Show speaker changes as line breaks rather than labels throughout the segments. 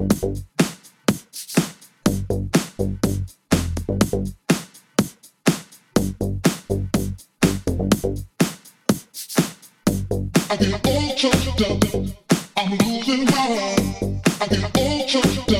I get all choked
up. I'm losing my mind. I get all choked up.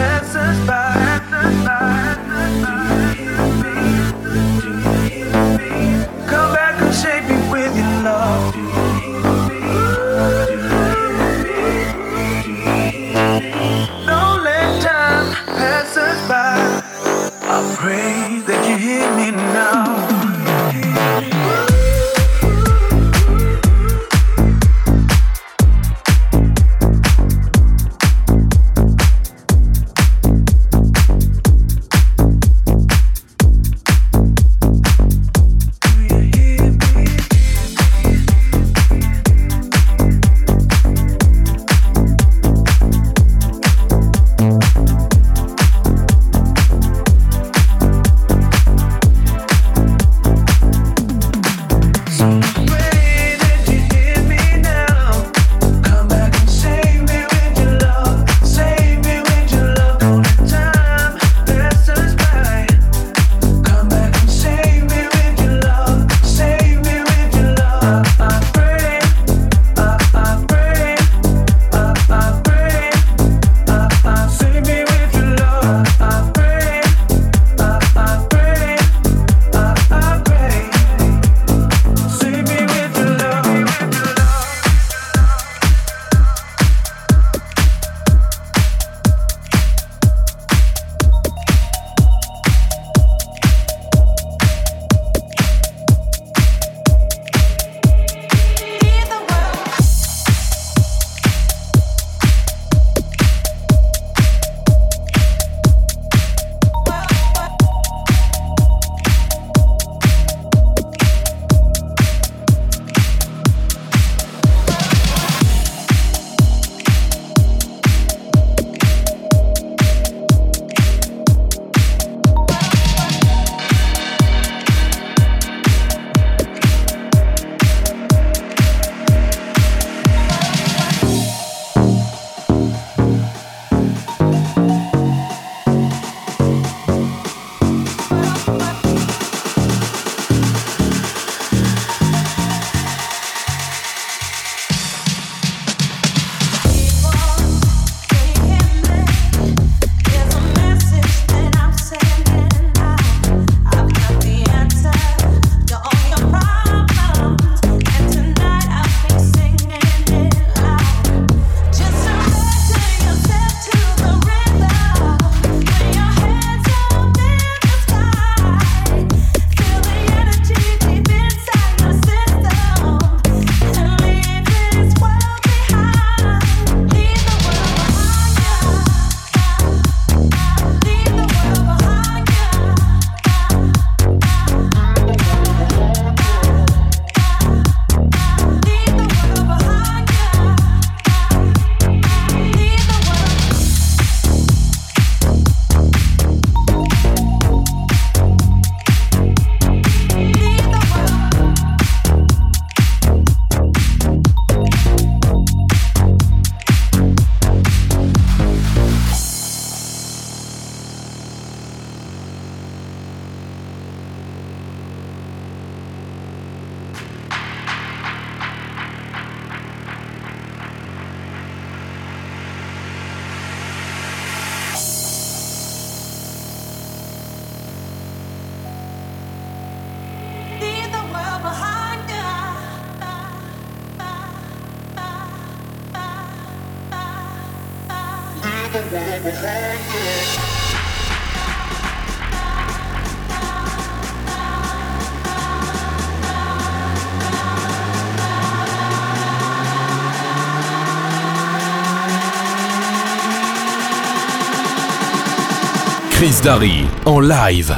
paths Dari en live.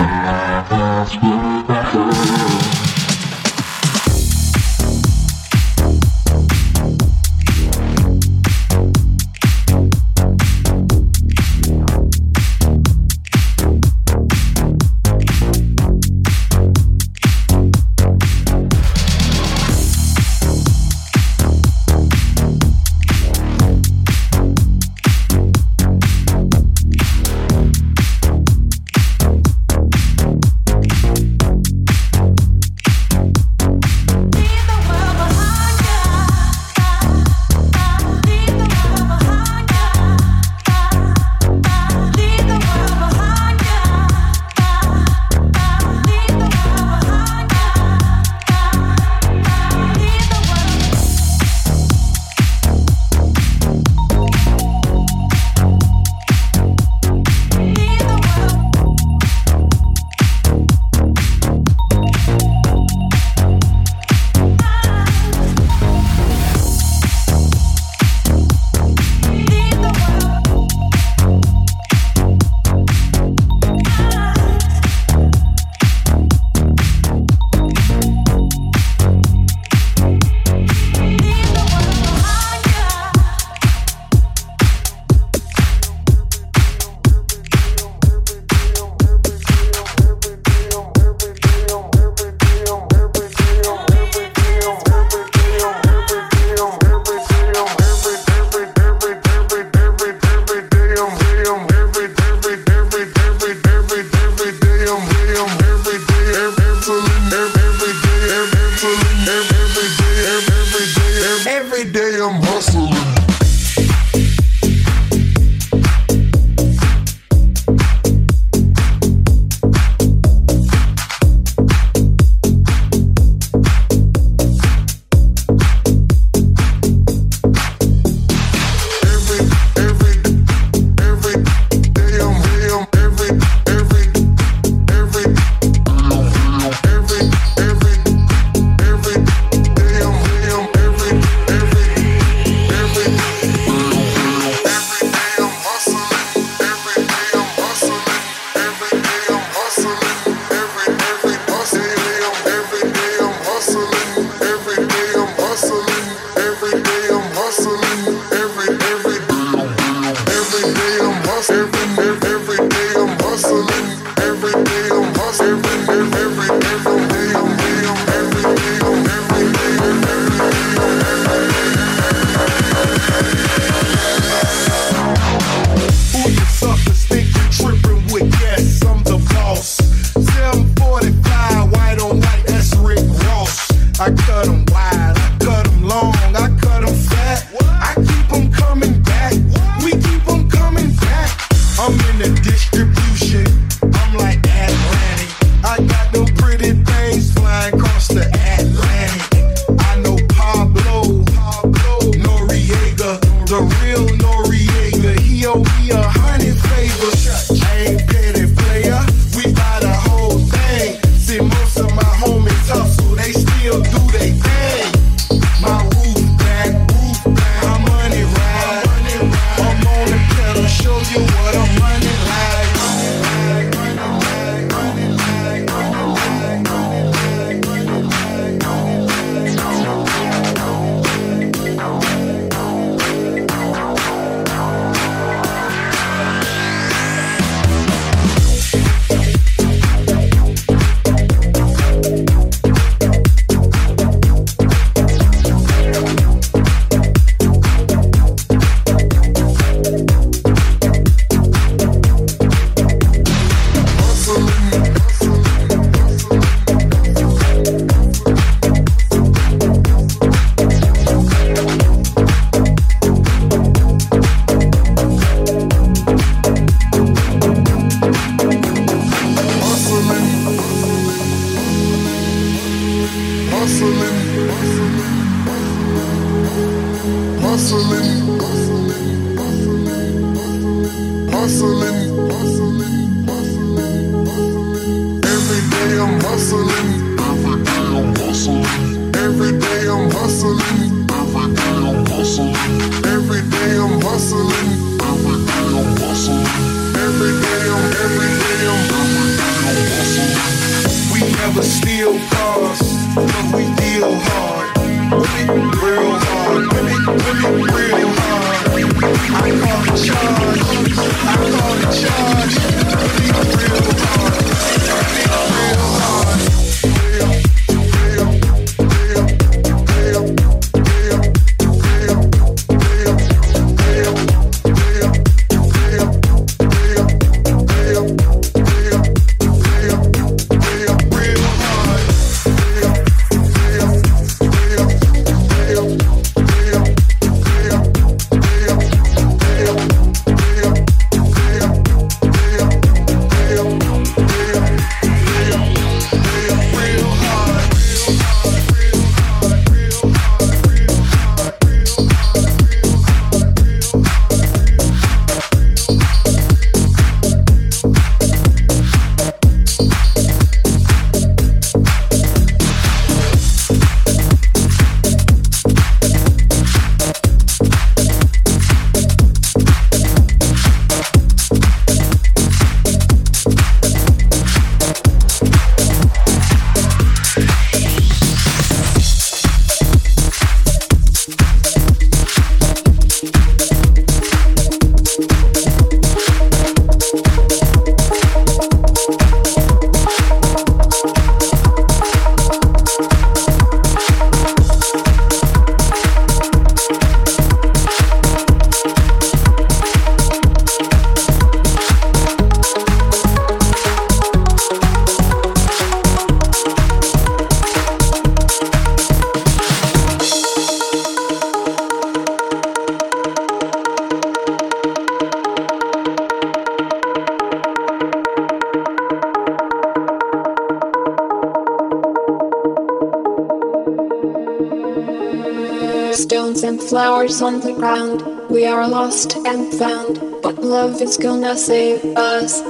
gonna save us.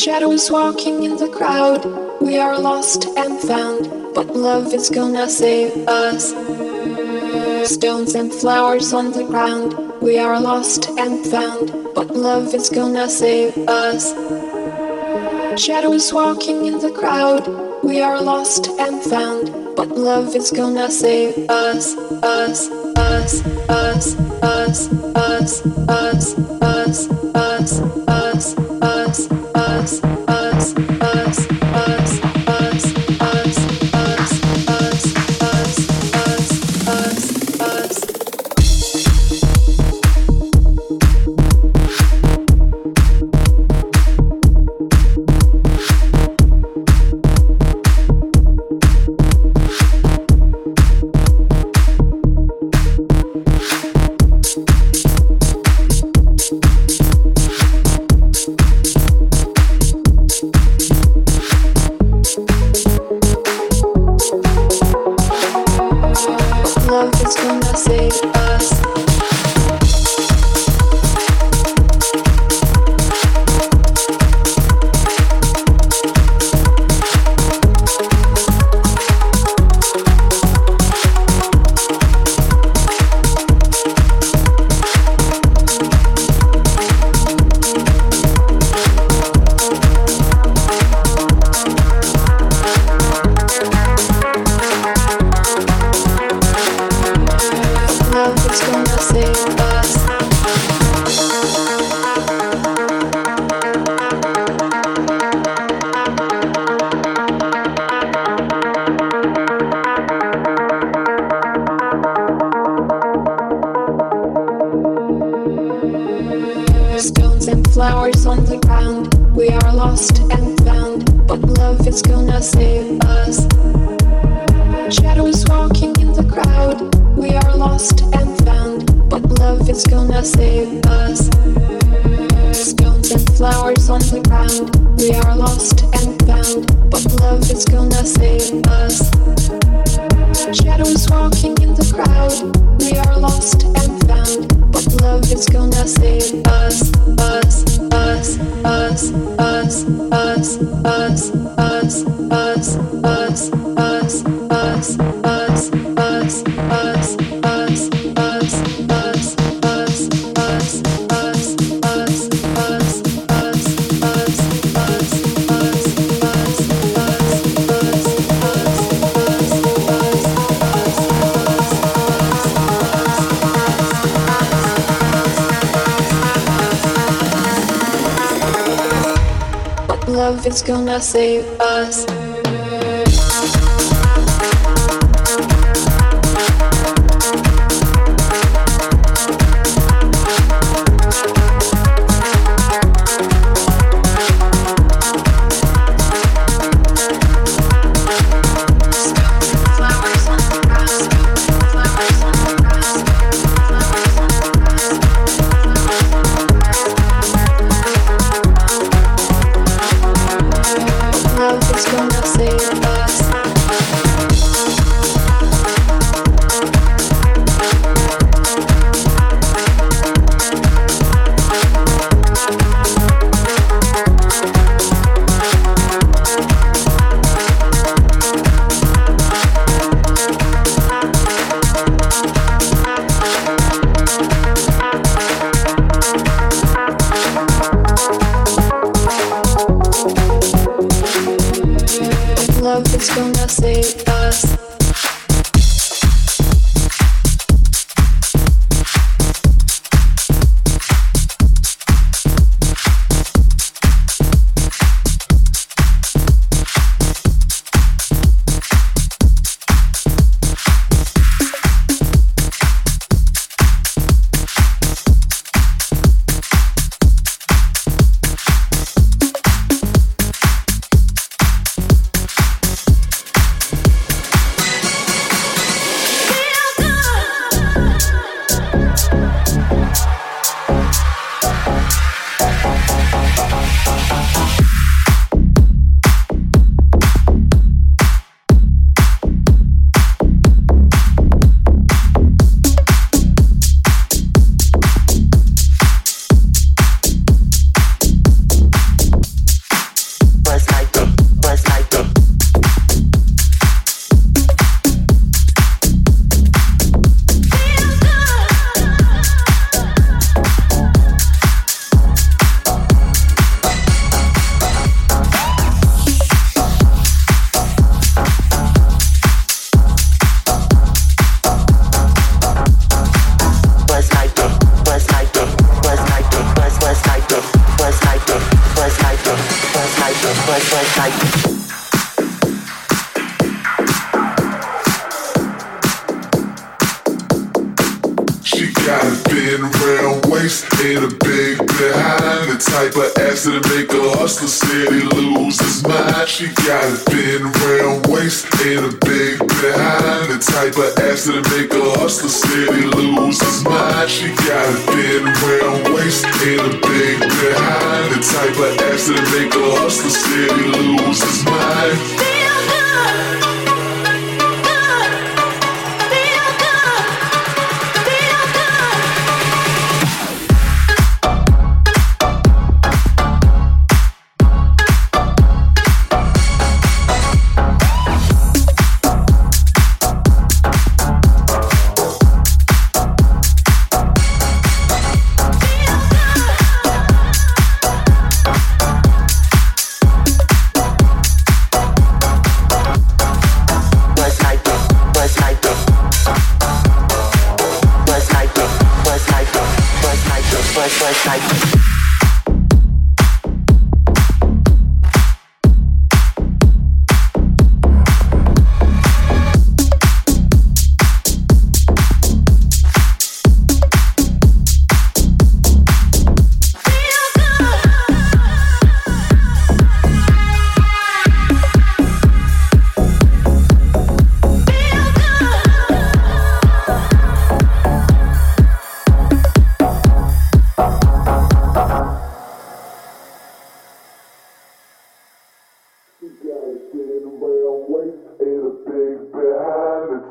Shadows walking in the crowd, we are lost and found, but love is gonna save us. Stones and flowers on the ground, we are lost and found, but love is gonna save us. Shadows walking in the crowd, we are lost and found, but love is gonna save us, us, us us, us, us, us, us, us. us, us. Save us.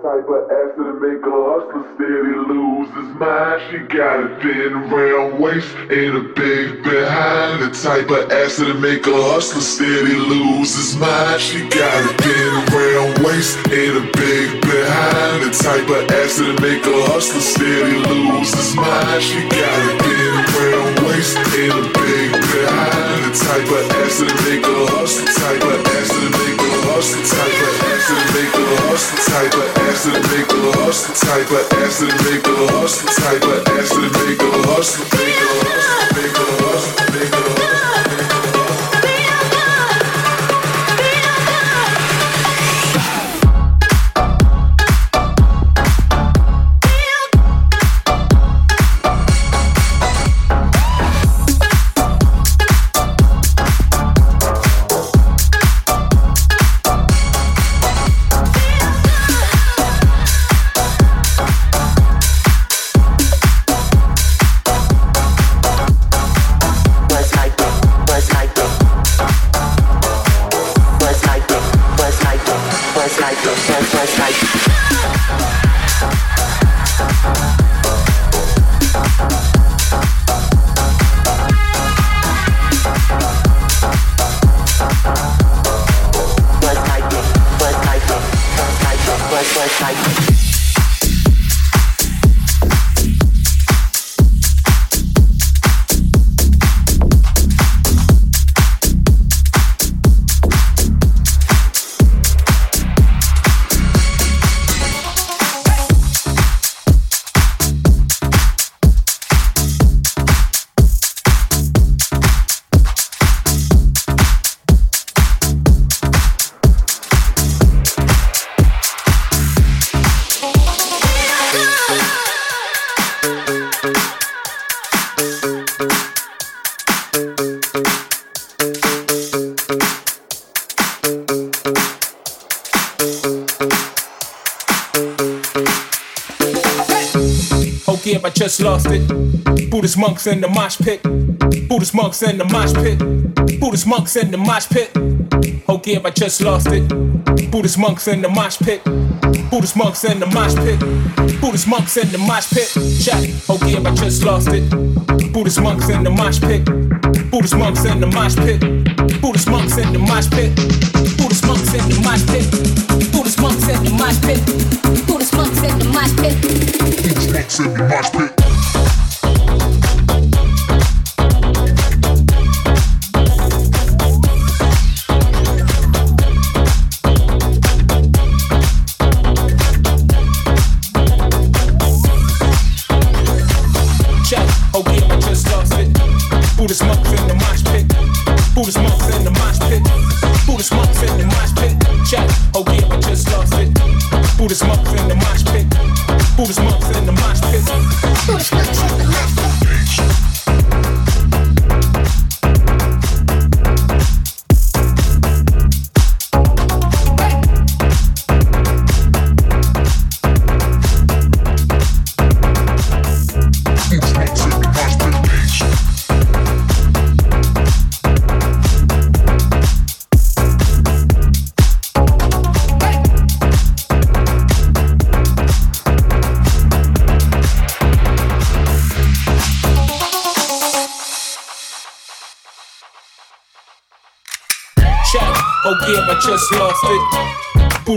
Type of ass that'll make a hustler She got a thin round waist and a big behind The type of ass that'll make a hustler steady lose his mind She got a thin round waist and a big behind The type of ass that'll make a hustler steady lose his mind She got a thin round waist and a big behind The type of ass that'll make a hustler a hustler type of ass that'll make a hustler type of ass that'll make a hustler type of ass that'll make a hustler type of ass that'll make a hustler make a hustler make a hustler make a hustler
game, I just lost it. Buddhist monks in the mosh pit. Buddhist monks in the mosh pit. Buddhist monks in the mosh pit. Whole game, I just lost it. Buddhist monks in the mosh pit. Buddhist monks in the mosh pit. Buddhist monks in the mosh pit. Check. Whole game, I just lost it. Buddhist monks in the mosh pit. Buddhist monks in the mosh pit. Buddhist monks in the mosh pit. Buddhist monks in the mosh pit. Buddhist monks in the mosh pit. Buddhist monks in the mosh pit. Buddhist monks in the mosh pit.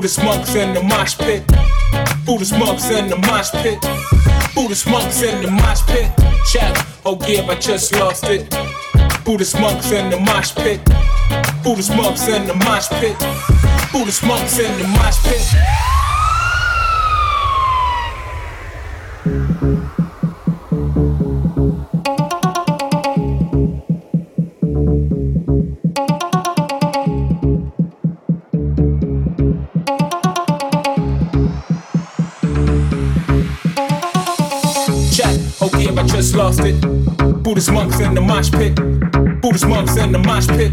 Buddhist monks in the mosh pit. Buddhist monks in the mosh pit. Buddhist monks in the mosh pit. Check. Oh yeah, I just lost it. Buddhist monks in the mosh pit. Buddhist monks in the mosh pit. Buddhist monks in the mosh pit. Lost it. Buddhist monks in the mosh pit. Buddhist monks in the mosh pit.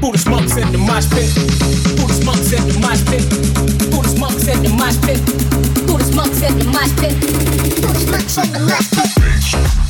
Buddhist monks in the mosh pit. Buddhist monks in the mosh pit. Buddhist monks in the mosh pit. Buddhist monks in the mosh pit. Buddhist monks in the mosh pit.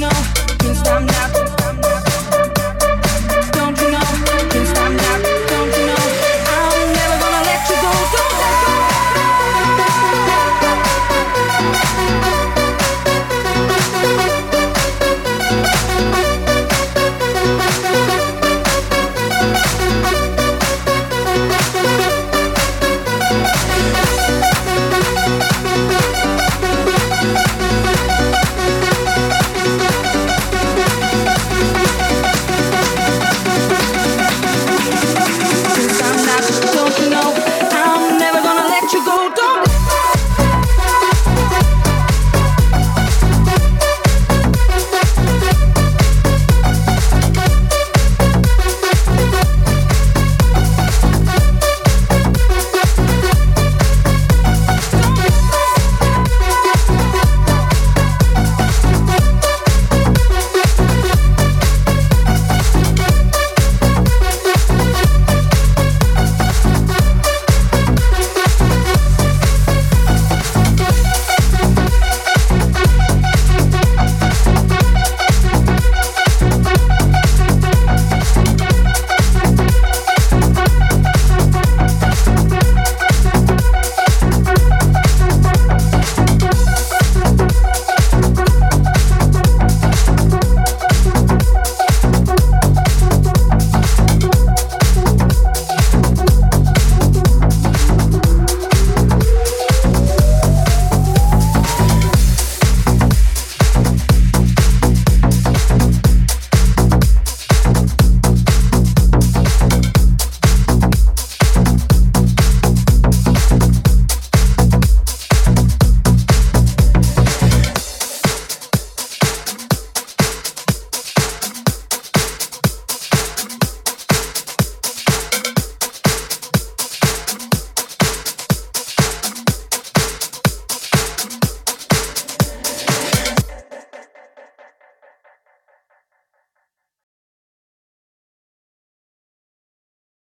can't
stop now.